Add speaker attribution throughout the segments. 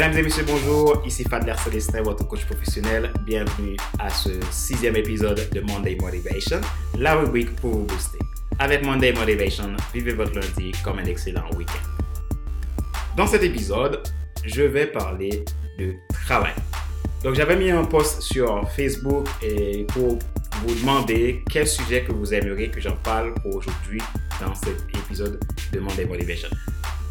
Speaker 1: Mesdames et messieurs, bonjour. Ici Fadler Célestin, votre coach professionnel. Bienvenue à ce sixième épisode de Monday Motivation, la rubrique pour vous booster. Avec Monday Motivation, vivez votre lundi comme un excellent week-end. Dans cet épisode, je vais parler de travail. Donc, j'avais mis un post sur Facebook pour vous demander quel sujet que vous aimeriez que j'en parle pour aujourd'hui dans cet épisode de Monday Motivation.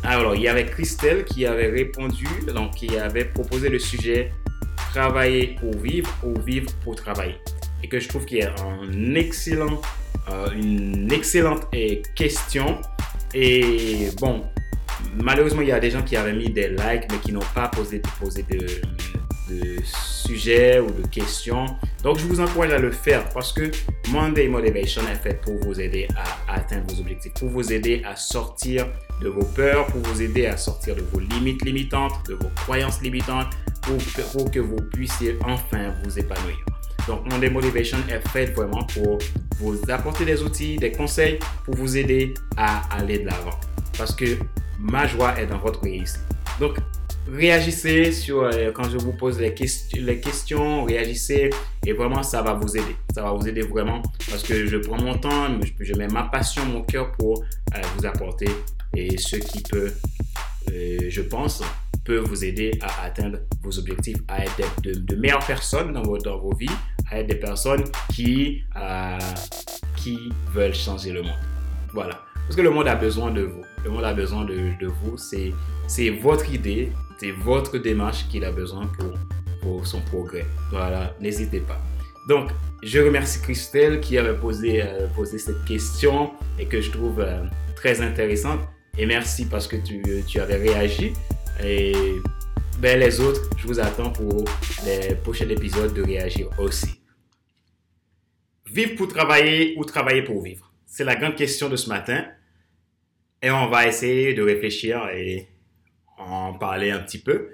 Speaker 1: Alors, il y avait Christelle qui avait répondu, donc qui avait proposé le sujet travailler pour vivre ou vivre pour travailler. Et que je trouve qu'il y a un excellent, euh, une excellente question. Et bon, malheureusement, il y a des gens qui avaient mis des likes, mais qui n'ont pas posé, posé de, de sujets ou de questions. Donc, je vous encourage à le faire parce que Monday Motivation est fait pour vous aider à atteindre vos objectifs, pour vous aider à sortir de vos peurs, pour vous aider à sortir de vos limites limitantes, de vos croyances limitantes, pour, que vous puissiez enfin vous épanouir. Donc, Monday Motivation est fait vraiment pour vous apporter des outils, des conseils pour vous aider à aller de l'avant. Parce que ma joie est dans votre réussite. Donc, réagissez sur euh, quand je vous pose les, les, questions, réagissez et vraiment ça va vous aider. Ça va vous aider vraiment parce que je prends mon temps, je, mets ma passion, mon cœur pour euh, vous apporter et ce qui peut, euh, je pense, peut vous aider à atteindre vos objectifs, à être de, meilleures personnes dans vos, dans vos, vies, à être des personnes qui, qui veulent changer le monde. Voilà. Parce que le monde a besoin de vous. Le monde a besoin de, vous. C'est votre idée, c'est votre démarche qu'il a besoin pour, pour son progrès. Voilà, n'hésitez pas. Donc, je remercie Christelle qui avait posé, euh, posé cette question et que je trouve euh, très intéressante. Et merci parce que tu, tu avais réagi. Et ben, les autres, je vous attends pour les prochains épisodes de réagir aussi. Vivre pour travailler ou travailler pour vivre? C'est la grande question de ce matin. Et on va essayer de réfléchir et en parler un petit peu.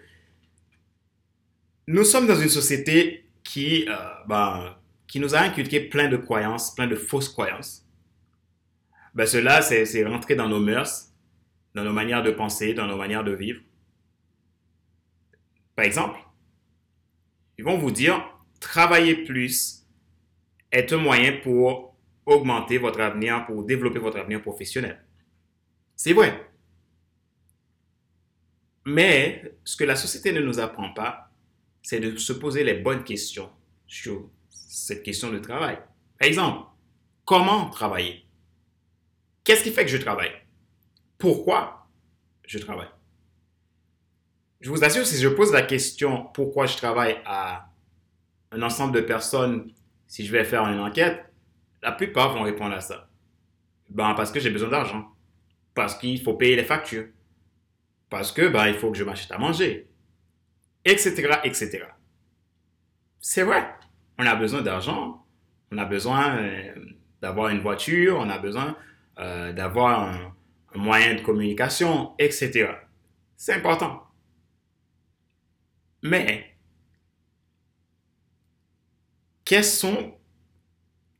Speaker 1: Nous sommes dans une société qui, euh, ben, qui nous a inculqué plein de croyances, plein de fausses croyances. Ben, cela, c'est rentré dans nos mœurs, dans nos manières de penser, dans nos manières de vivre. Par exemple, ils vont vous dire, travailler plus est un moyen pour augmenter votre avenir, pour développer votre avenir professionnel. C'est vrai. Mais ce que la société ne nous apprend pas, c'est de se poser les bonnes questions sur cette question de travail. Par exemple, comment travailler? Qu'est-ce qui fait que je travaille? Pourquoi je travaille? Je vous assure, si je pose la question pourquoi je travaille à un ensemble de personnes, si je vais faire une enquête, la plupart vont répondre à ça. Ben, parce que j'ai besoin d'argent. Parce qu'il faut payer les factures parce que bah, il faut que je m'achète à manger, etc., etc. C'est vrai, on a besoin d'argent, on a besoin euh, d'avoir une voiture, on a besoin euh, d'avoir un, moyen de communication, etc. C'est important. Mais, quelles sont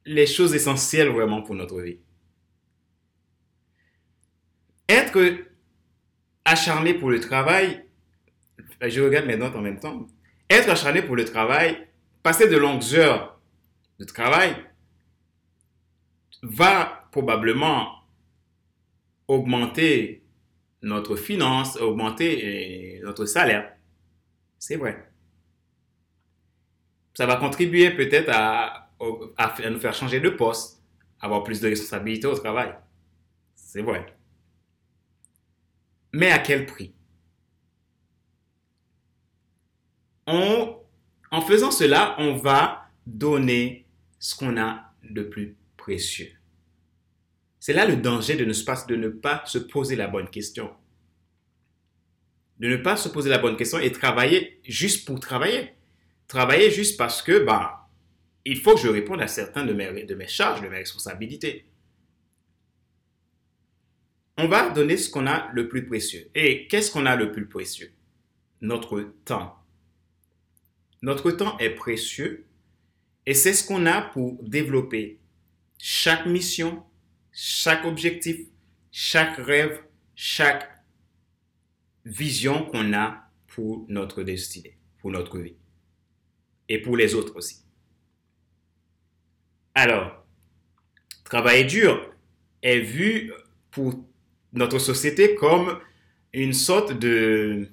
Speaker 1: les choses essentielles vraiment pour notre vie? Être acharné pour le travail, je regarde mes notes en même temps, être acharné pour le travail, passer de longues heures de travail, va probablement augmenter notre finance, augmenter euh, notre salaire. C'est vrai. Ça va contribuer peut-être à, à, nous faire changer de poste, avoir plus de responsabilités au travail. C'est vrai. Mais à quel prix? En faisant cela, on va donner ce qu'on a de plus précieux. C'est là le danger de ne, pas, se poser la bonne question. De ne pas se poser la bonne question et travailler juste pour travailler. Travailler juste parce que, bah, il faut que je réponde à mes, de mes charges, de mes responsabilités on va donner ce qu'on a le plus précieux. Et qu'est-ce qu'on a le plus précieux? Notre temps. Notre temps est précieux et c'est ce qu'on a pour développer chaque mission, chaque objectif, chaque rêve, chaque vision qu'on a pour notre destinée, pour notre vie. Et pour les autres aussi. Alors, travailler dur est vu pour notre société comme une sorte de...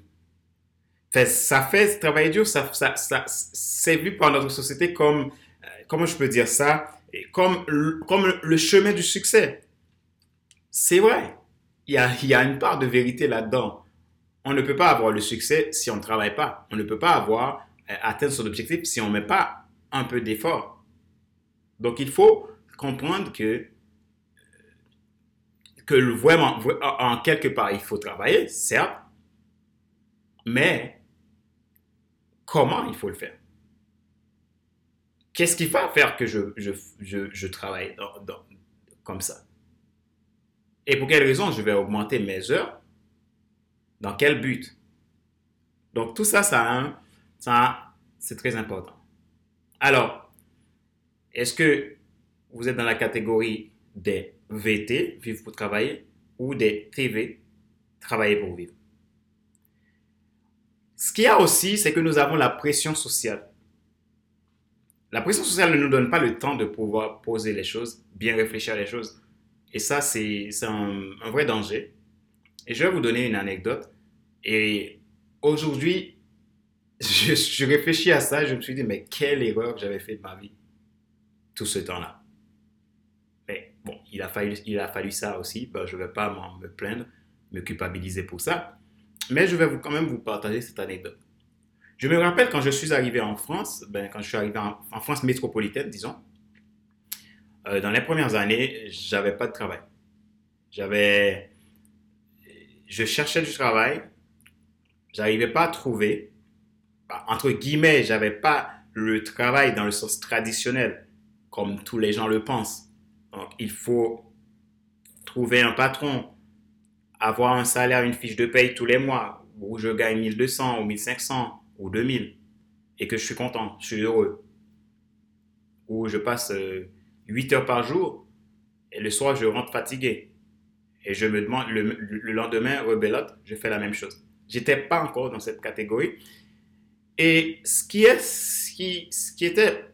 Speaker 1: Ça fait travailler dur, ça, ça, ça c'est vu par notre société comme, euh, comment je peux dire ça, comme, comme le chemin du succès. C'est vrai, il y, a, il y a une part de vérité là-dedans. On ne peut pas avoir le succès si on ne travaille pas. On ne peut pas avoir euh, atteindre son objectif si on ne met pas un peu d'effort. Donc il faut comprendre que vraiment, en quelque part, il faut travailler, certes, mais comment il faut le faire? Qu'est-ce qui va faire que je, je, je, travaille comme ça? Et pour quelle raison je vais augmenter mes heures? Dans quel but? Donc tout ça, ça, ça c'est très important. Alors, est-ce que vous êtes dans la catégorie des VT, vivre pour travailler, ou des TV, travailler pour vivre. Ce qu'il y a aussi, c'est que nous avons la pression sociale. La pression sociale ne nous donne pas le temps de pouvoir poser les choses, bien réfléchir à les choses. Et ça, c'est un, vrai danger. Et je vais vous donner une anecdote. Et aujourd'hui, je, réfléchis à ça, je me suis dit, mais quelle erreur j'avais fait de ma vie tout ce temps-là. Bon, il a fallu, il a fallu ça aussi. Ben, je ne vais pas me plaindre, me culpabiliser pour ça. Mais je vais quand même vous partager cette anecdote. Je me rappelle quand je suis arrivé en France, ben, quand je suis arrivé en, France métropolitaine, disons, euh, dans les premières années, j'avais pas de travail. J'avais, je cherchais du travail, j'arrivais pas à trouver. Entre guillemets, j'avais pas le travail dans le sens traditionnel, comme tous les gens le pensent. Donc, il faut trouver un patron, avoir un salaire, une fiche de paye tous les mois, où je gagne 1200 ou 1500 ou 2000, et que je suis content, je suis heureux. Où je passe 8 euh, heures par jour, et le soir, je rentre fatigué. Et je me demande, le, lendemain, rebelote, je fais la même chose. J'étais pas encore dans cette catégorie. Et ce qui, est, ce qui, ce qui était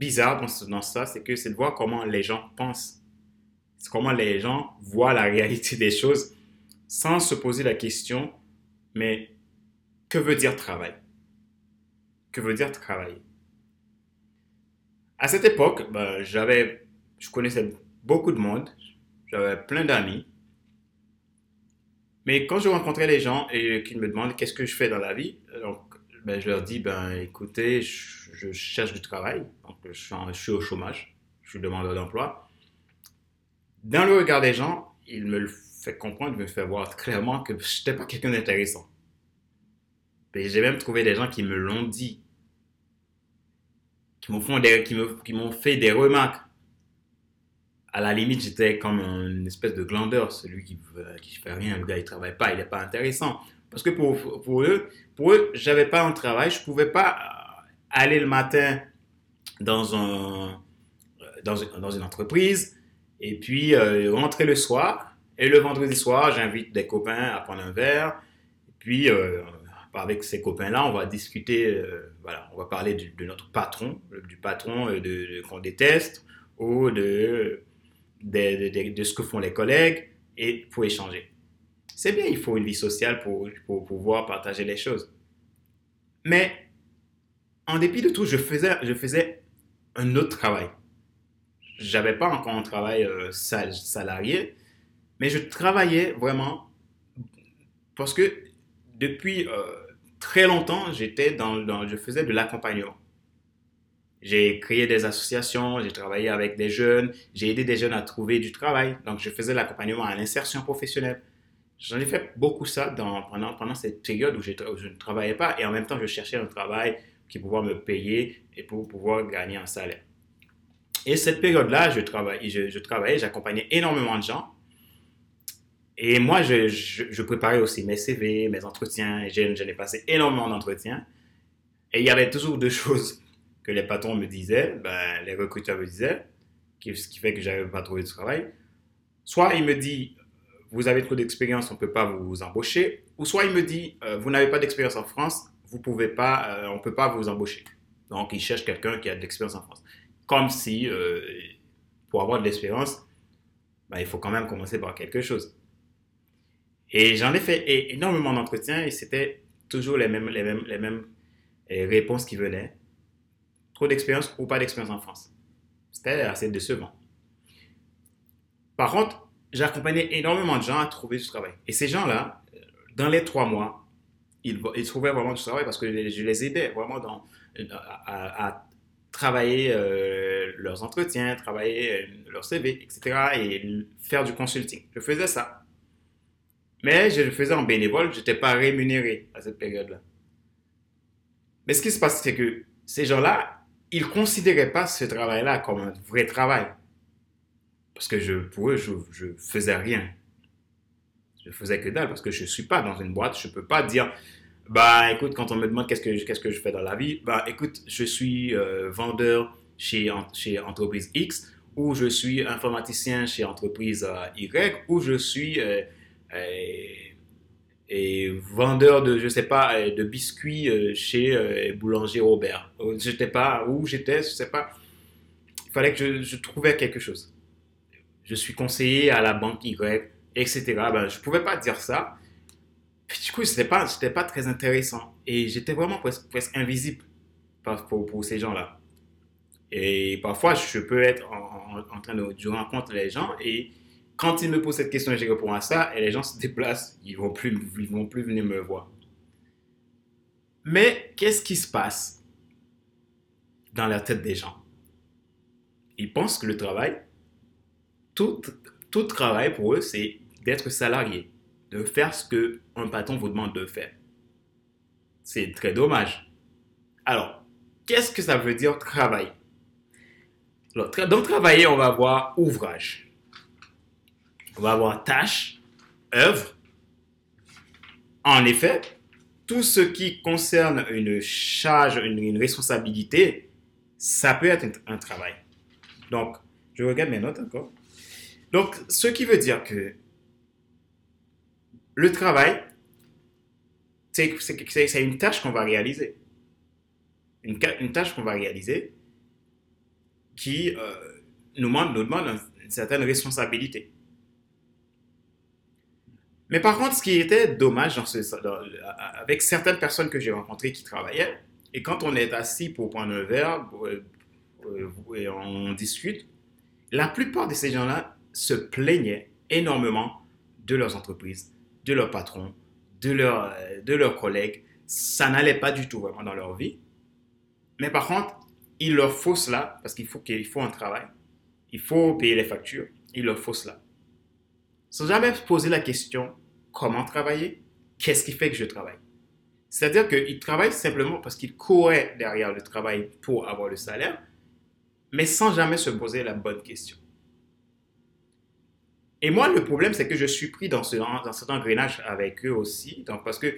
Speaker 1: bizarre dans, ça, c'est que c'est de voir comment les gens pensent. Comment les gens voient la réalité des choses sans se poser la question, mais que veut dire travail? Que veut dire travailler? À cette époque, ben, j'avais, je connaissais beaucoup de monde, j'avais plein d'amis. Mais quand je rencontrais les gens et qu'ils me demandent qu'est-ce que je fais dans la vie, ben, je leur dis, ben, écoutez, je, cherche du travail, donc je suis, au chômage, je suis demandeur d'emploi. Dans le regard des gens, il me le fait comprendre, il me fait voir clairement que je n'étais pas quelqu'un d'intéressant. J'ai même trouvé des gens qui me l'ont dit, qui m'ont fait, des remarques. À la limite, j'étais comme une espèce de glandeur, celui qui ne fait rien, le gars il travaille pas, il n'est pas intéressant. Parce que pour, eux, pour eux, j'avais pas un travail, je pouvais pas euh, aller le matin dans un euh, dans une, entreprise et puis euh, rentrer le soir. Et le vendredi soir, j'invite des copains à prendre un verre. Et puis avec ces copains-là, on va discuter, voilà, on va parler de, notre patron, du patron de, qu'on déteste ou de de, de ce que font les collègues et pour échanger. C'est bien, il faut une vie sociale pour, pouvoir partager les choses. Mais en dépit de tout, je faisais, un autre travail. J'avais pas encore un travail euh, salarié, mais je travaillais vraiment parce que depuis euh, très longtemps, j'étais dans, je faisais de l'accompagnement. J'ai créé des associations, j'ai travaillé avec des jeunes, j'ai aidé des jeunes à trouver du travail. Donc, je faisais l'accompagnement à l'insertion professionnelle. J'en ai fait beaucoup ça pendant, pendant cette période où je, ne travaillais pas et en même temps je cherchais un travail qui pouvait me payer et pour pouvoir gagner un salaire. Et cette période-là, je, travaillais, je, j'accompagnais énormément de gens. Et moi, je, je, préparais aussi mes CV, mes entretiens. J'en ai passé énormément d'entretiens. Et il y avait toujours deux choses que les patrons me disaient, ben, les recruteurs me disaient, ce qui fait que j'avais pas trouvé de travail. Soit ils me disent, vous avez trop d'expérience, on ne peut pas vous embaucher. Ou soit il me dit, euh, vous n'avez pas d'expérience en France, vous pouvez pas, euh, on ne peut pas vous embaucher. Donc, il cherche quelqu'un qui a de l'expérience en France. Comme si, euh, pour avoir de l'expérience, bah, il faut quand même commencer par quelque chose. Et j'en ai fait énormément d'entretiens et c'était toujours les mêmes, les mêmes, les mêmes réponses qui venaient. Trop d'expérience ou pas d'expérience en France. C'était assez décevant. Par contre, j'ai accompagné énormément de gens à trouver du travail. Et ces gens-là, dans les trois mois, ils, trouvaient vraiment du travail parce que je les aidais vraiment dans, à, travailler euh, leurs entretiens, travailler euh, leur CV, etc. et faire du consulting. Je faisais ça. Mais je le faisais en bénévole, je n'étais pas rémunéré à cette période-là. Mais ce qui se passe, c'est que ces gens-là, ils ne considéraient pas ce travail-là comme un vrai travail. Parce que je, pour eux, je ne faisais rien. Je faisais que dalle parce que je ne suis pas dans une boîte. Je ne peux pas dire, bah écoute, quand on me demande qu'est-ce que, que je fais dans la vie, bah écoute, je suis euh, vendeur chez, chez entreprise X, ou je suis informaticien chez entreprise euh, Y, ou je suis euh, vendeur de, je sais pas, de biscuits chez Boulanger Robert. J'étais pas où j'étais, je sais pas. Il fallait que je, je trouvais quelque chose je suis conseiller à la banque Y, etc. Ben, je ne pouvais pas dire ça. du coup, ce n'était pas, pas très intéressant. Et j'étais vraiment presque, invisible pour, ces gens-là. Et parfois, je peux être en, train de, je rencontre les gens et quand ils me posent cette question je réponds à ça, et les gens se déplacent, ils vont, vont plus venir me voir. Mais qu'est-ce qui se passe dans la tête des gens? Ils pensent que le travail, tout, tout travail pour eux, c'est d'être salarié, de faire ce qu'un patron vous demande de faire. C'est très dommage. Alors, qu'est-ce que ça veut dire travailler Alors, Dans travailler, on va avoir ouvrage. On va avoir tâche, œuvre. En effet, tout ce qui concerne une charge, une, responsabilité, ça peut être un travail. Donc, je regarde mes notes encore. Donc, ce qui veut dire que le travail, c'est une tâche qu'on va réaliser. Une, tâche qu'on va réaliser qui euh, nous, demande, une certaine responsabilité. Mais par contre, ce qui était dommage avec certaines personnes que j'ai rencontrées qui travaillaient, et quand on est assis pour prendre un verre euh, euh, et on discute, la plupart de ces gens-là se plaignaient énormément de leurs entreprises, de leurs patrons, de, leurs, euh, de leurs collègues. Ça n'allait pas du tout vraiment dans leur vie. Mais par contre, il leur faut cela parce qu'il faut, qu'il faut un travail. Il faut payer les factures. Il leur faut cela. Sans jamais poser la question comment travailler, qu'est-ce qui fait que je travaille? C'est-à-dire qu'ils travaillent simplement parce qu'ils couraient derrière le travail pour avoir le salaire, mais sans jamais se poser la bonne question. Et moi, le problème, c'est que je suis pris dans, ce, dans cet engrenage avec eux aussi. Donc, parce que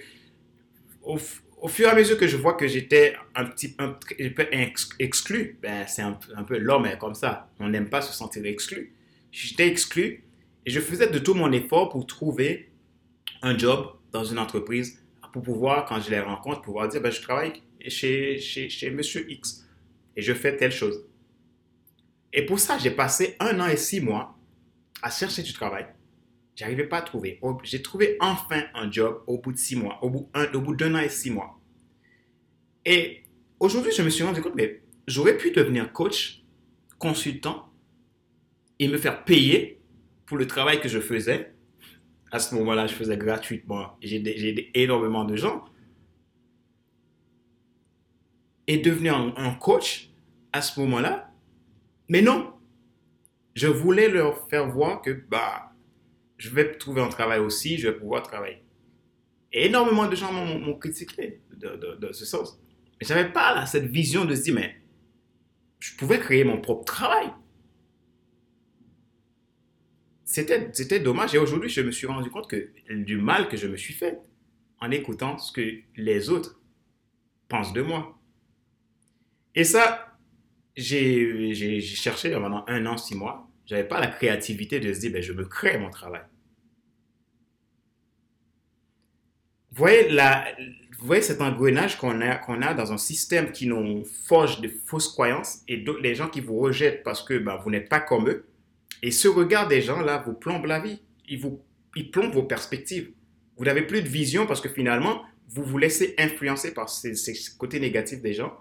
Speaker 1: au, fur et à mesure que je vois que j'étais un petit peu exclu, ben, c'est un, peu l'homme est comme ça. On n'aime pas se sentir exclu. J'étais exclu et je faisais de tout mon effort pour trouver un job dans une entreprise pour pouvoir, quand je les rencontre, pouvoir dire, ben, je travaille chez, chez, chez Monsieur X et je fais telle chose. Et pour ça, j'ai passé un an et six mois à chercher du travail. J'arrivais pas à trouver. J'ai trouvé enfin un job au bout de six mois, au bout, au bout d'un an et six mois. Et aujourd'hui, je me suis rendu compte, mais j'aurais pu devenir coach, consultant et me faire payer pour le travail que je faisais. À ce moment-là, je faisais gratuitement. J'ai aidé énormément de gens. Et devenir un coach à ce moment-là. Mais non, je voulais leur faire voir que bah, je vais trouver un travail aussi, je vais pouvoir travailler. Et énormément de gens m'ont critiqué de, ce sens. Mais je n'avais pas cette vision de se dire, mais je pouvais créer mon propre travail. C'était dommage. Et aujourd'hui, je me suis rendu compte que du mal que je me suis fait en écoutant ce que les autres pensent de moi. Et ça, j'ai cherché pendant un an, six mois. J'avais pas la créativité de se dire, ben, je me crée mon travail. vous voyez, la, vous voyez cet engrenage qu'on a, qu'on a dans un système qui nous forge de fausses croyances et les gens qui vous rejettent parce que ben, vous n'êtes pas comme eux. Et ce regard des gens-là vous plombe la vie. Il, vous, il plombe vos perspectives. Vous n'avez plus de vision parce que finalement, vous vous laissez influencer par ces, ces côtés négatifs des gens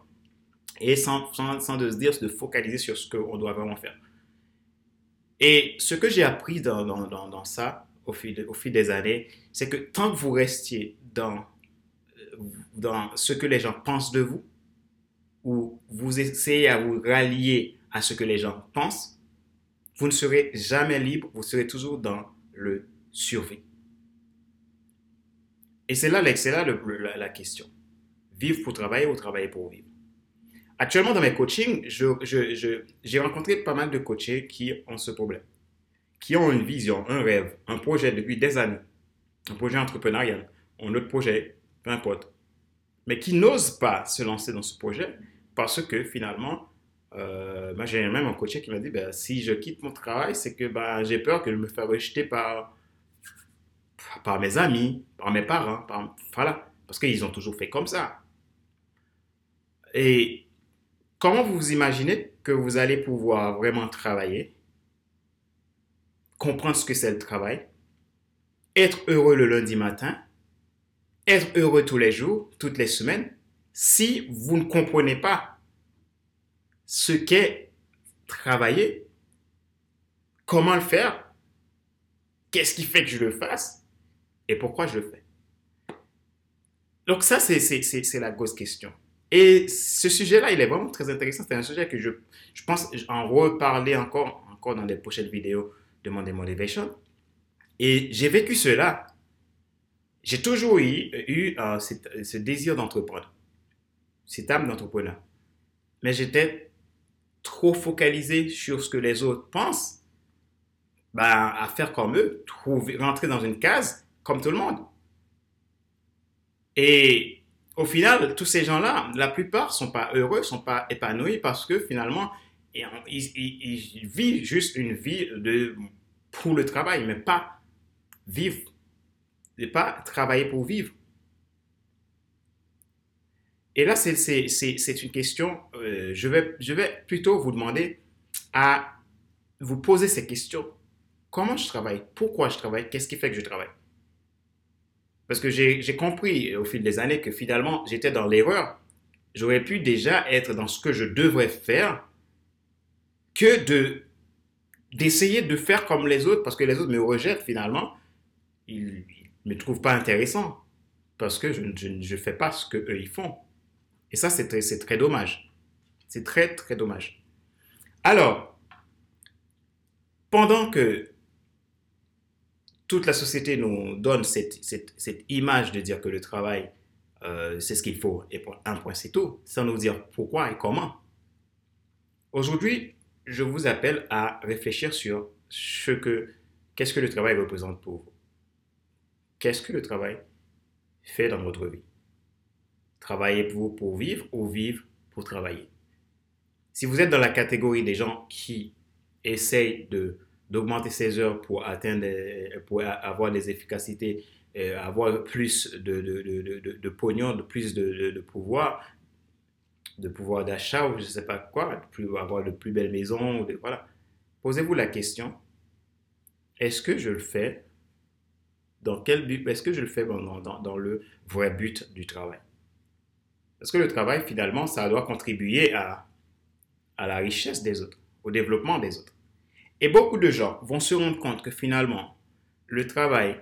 Speaker 1: et sans, sans, sans, de se dire, de focaliser sur ce qu'on doit vraiment faire. Et ce que j'ai appris dans, dans, dans, ça au fil, au fil des années, c'est que tant que vous restiez dans dans ce que les gens pensent de vous, ou vous essayez à vous rallier à ce que les gens pensent, vous ne serez jamais libre, vous serez toujours dans le survie. Et c'est là, là la, la, question. Vivre pour travailler ou travailler pour vivre? Actuellement, dans mes coachings, j'ai rencontré pas mal de coachés qui ont ce problème, qui ont une vision, un rêve, un projet depuis des années, un projet entrepreneurial, un autre projet, peu importe, mais qui n'osent pas se lancer dans ce projet parce que finalement, euh, moi j'ai même un coach qui m'a dit ben, si je quitte mon travail, c'est que ben, j'ai peur que je me fasse rejeter par, par mes amis, par mes parents, par, voilà, parce qu'ils ont toujours fait comme ça. Et comment vous imaginez que vous allez pouvoir vraiment travailler, comprendre ce que c'est le travail, être heureux le lundi matin, être heureux tous les jours, toutes les semaines, si vous ne comprenez pas ce qu'est travailler, comment le faire, qu'est-ce qui fait que je le fasse et pourquoi je le fais? Donc ça, c'est la grosse question. Et ce sujet-là, il est vraiment très intéressant. C'est un sujet que je, je pense en reparler encore, encore dans les prochaines vidéos de Monday Motivation. Et j'ai vécu cela j'ai toujours eu, eu euh, ce désir d'entreprendre, cette âme d'entrepreneur. Mais j'étais trop focalisé sur ce que les autres pensent, ben, à faire comme eux, trouver, rentrer dans une case comme tout le monde. Et au final, tous ces gens-là, la plupart sont pas heureux, sont pas épanouis parce que finalement, ils, vivent juste une vie de, pour le travail, mais pas vivre de pas travailler pour vivre. Et là, c'est une question, euh, je, vais, je vais plutôt vous demander à vous poser ces questions. Comment je travaille? Pourquoi je travaille? Qu'est-ce qui fait que je travaille? Parce que j'ai compris au fil des années que finalement, j'étais dans l'erreur. J'aurais pu déjà être dans ce que je devrais faire que de d'essayer de faire comme les autres parce que les autres me rejettent finalement. Ils, me trouvent pas intéressant parce que je ne fais pas ce qu'eux ils font. Et ça, c'est très, très dommage. C'est très, très dommage. Alors, pendant que toute la société nous donne cette, cette, image de dire que le travail, euh, c'est ce qu'il faut, et pour un point, c'est tout, sans nous dire pourquoi et comment. Aujourd'hui, je vous appelle à réfléchir sur ce que, qu'est-ce que le travail représente pour vous. Qu'est-ce que le travail fait dans votre vie? Travaillez-vous pour vivre ou vivre pour travailler? Si vous êtes dans la catégorie des gens qui essayent de, d'augmenter ses heures pour atteindre, pour avoir des efficacités, euh, avoir plus de, de, de, de pognon, de plus de, pouvoir, de pouvoir d'achat ou je ne sais pas quoi, avoir de plus belles maisons, voilà. Posez-vous la question, est-ce que je le fais dans quel but Est-ce que je le fais dans, dans, dans, le vrai but du travail? Parce que le travail, finalement, ça doit contribuer à, à la richesse des autres, au développement des autres. Et beaucoup de gens vont se rendre compte que finalement, le travail,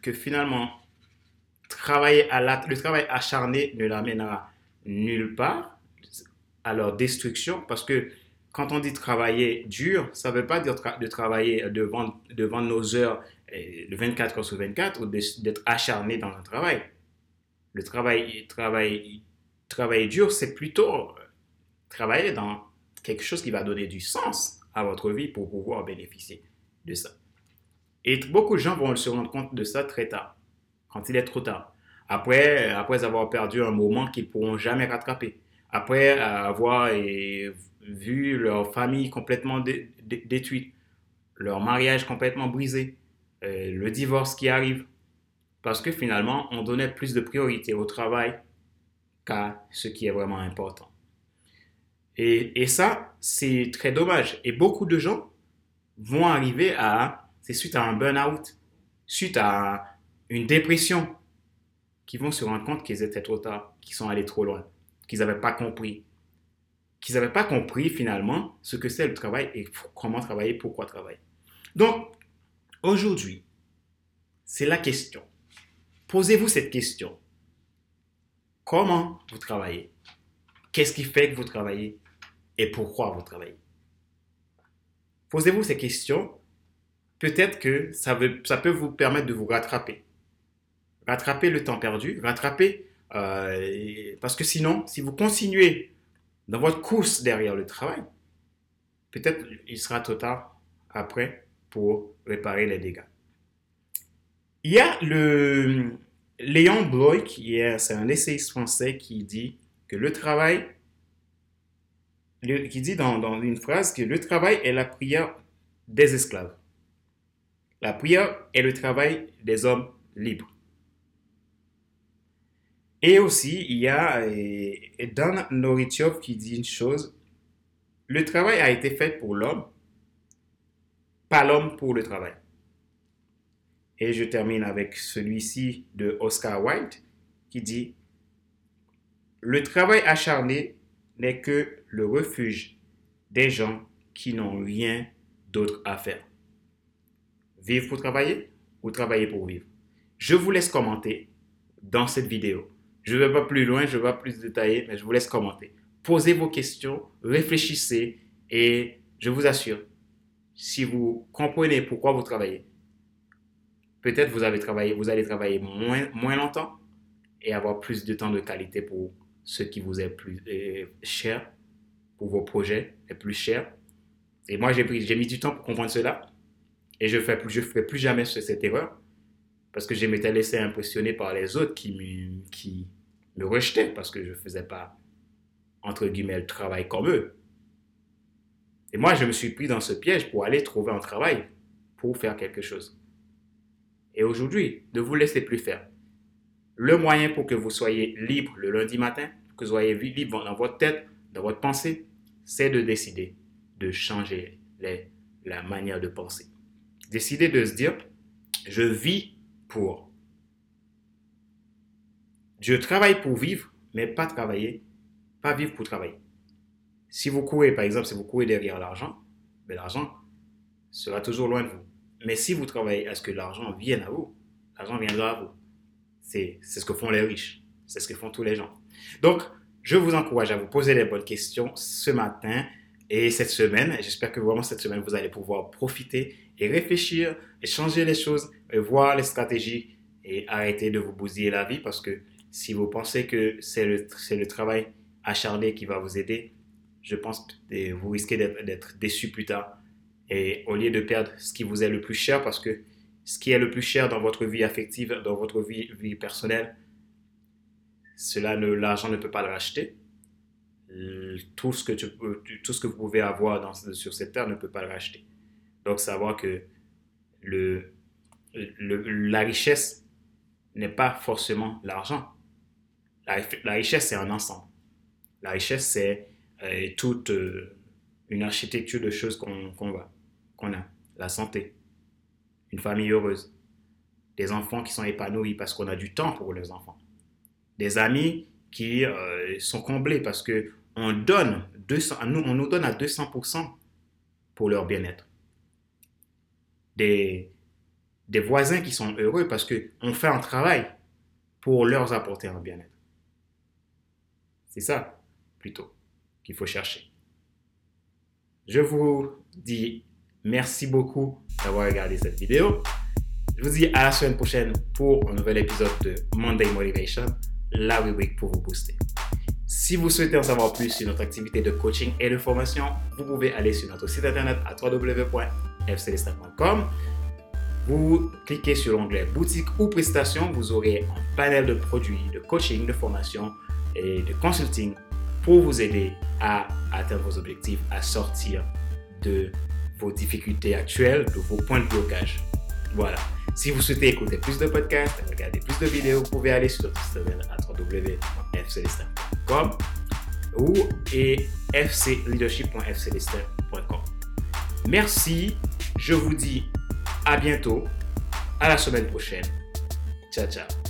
Speaker 1: que finalement, travailler le travail acharné ne l'amènera nulle part à leur destruction parce que quand on dit travailler dur, ça ne veut pas dire de travailler devant, devant nos heures de 24 heures sur 24 ou d'être acharné dans le travail. Le travail, travail, travail dur, c'est plutôt euh, travailler dans quelque chose qui va donner du sens à votre vie pour pouvoir bénéficier de ça. Et beaucoup de gens vont se rendre compte de ça très tard, quand il est trop tard. Après, après avoir perdu un moment qu'ils pourront jamais rattraper. Après avoir vu leur famille complètement détruite, leur mariage complètement brisé, euh, le divorce qui arrive, parce que finalement, on donnait plus de priorité au travail qu'à ce qui est vraiment important. Et ça, c'est très dommage. Et beaucoup de gens vont arriver à, c'est suite à un burn-out, suite à une dépression, qui vont se rendre compte qu'ils étaient trop tard, qu'ils sont allés trop loin, qu'ils n'avaient pas compris, qu'ils n'avaient pas compris finalement ce que c'est le travail et comment travailler, pourquoi travailler. Donc, aujourd'hui, c'est la question. Posez-vous cette question. Comment vous travaillez? Qu'est-ce qui fait que vous travaillez? Et pourquoi vous travaillez Posez-vous ces questions. Peut-être que ça, ça peut vous permettre de vous rattraper. Rattraper le temps perdu, rattraper... Euh, parce que sinon, si vous continuez dans votre course derrière le travail, peut-être il sera trop tard après pour réparer les dégâts. Il y a le Léon Bloy, qui est, c'est un essayiste français qui dit que le travail, qui dit dans, une phrase que le travail est la prière des esclaves. La prière est le travail des hommes libres. Et aussi, il y a Dan Norichov qui dit une chose. Le travail a été fait pour l'homme, pas l'homme pour le travail. Et je termine avec celui-ci de Oscar Wilde qui dit Le travail acharné n'est que le refuge des gens qui n'ont rien d'autre à faire. Vivre pour travailler ou travailler pour vivre? Je vous laisse commenter dans cette vidéo. Je ne vais pas plus loin, je ne vais pas plus détailler, mais je vous laisse commenter. Posez vos questions, réfléchissez et je vous assure, si vous comprenez pourquoi vous travaillez, peut-être vous, avez travaillé, vous allez travailler moins, moins longtemps et avoir plus de temps de qualité pour ce qui vous est plus cher, pour vos projets est plus cher. Et moi, j'ai mis du temps pour comprendre cela et je ne ferai plus jamais cette erreur parce que je m'étais laissé impressionner par les autres qui me, qui me rejetaient parce que je ne faisais pas, entre guillemets, le travail comme eux. Et moi, je me suis pris dans ce piège pour aller trouver un travail, pour faire quelque chose. Et aujourd'hui, ne vous laissez plus faire. Le moyen pour que vous soyez libre le lundi matin, que vous soyez libre dans votre tête, dans votre pensée, c'est de décider de changer la manière de penser. Décider de se dire, je vis pour. Je travaille pour vivre, mais pas travailler, pas vivre pour travailler. Si vous courez, par exemple, si vous courez derrière l'argent, ben, l'argent sera toujours loin de vous. Mais si vous travaillez à ce que l'argent vienne à vous, l'argent viendra à vous. C'est ce que font les riches. C'est ce que font tous les gens. Donc, je vous encourage à vous poser les bonnes questions ce matin et cette semaine. J'espère que vraiment cette semaine, vous allez pouvoir profiter et réfléchir et changer les choses voir les stratégies et arrêter de vous bousiller la vie parce que si vous pensez que c'est le travail acharné qui va vous aider, je pense que vous risquez d'être déçu plus tard. Et au lieu de perdre ce qui vous est le plus cher, parce que ce qui est le plus cher dans votre vie affective, dans votre vie, personnelle, cela, l'argent ne peut pas le racheter. Tout ce que, tu, tout ce que vous pouvez avoir sur cette terre ne peut pas le racheter. Donc, savoir que la richesse n'est pas forcément l'argent. La, richesse, c'est un ensemble. La richesse, c'est euh, toute euh, une architecture de choses qu'on a. La santé, une famille heureuse, des enfants qui sont épanouis parce qu'on a du temps pour les enfants, des amis qui euh, sont comblés parce que on donne 200, nous, on nous donne à 200% pour leur bien-être. Des, des voisins qui sont heureux parce qu'on fait un travail pour leur apporter un bien-être. C'est ça, plutôt, qu'il faut chercher. Je vous dis merci beaucoup d'avoir regardé cette vidéo. Je vous dis à la semaine prochaine pour un nouvel épisode de Monday Motivation, la rubrique pour vous booster. Si vous souhaitez en savoir plus sur notre activité de coaching et de formation, vous pouvez aller sur notre site internet à www.fcelesta.com. Vous cliquez sur l'onglet boutique ou prestations, vous aurez un panel de produits de coaching, de formation et de consulting pour vous aider à atteindre vos objectifs, à sortir de vos difficultés actuelles, de vos points de blocage. Voilà. Si vous souhaitez écouter plus de podcasts, regarder plus de vidéos, vous pouvez aller sur notre à www.fcelestin.com ou et fcleadership.fcelestin.com. Merci, je vous dis à bientôt, à la semaine prochaine. Ciao, ciao.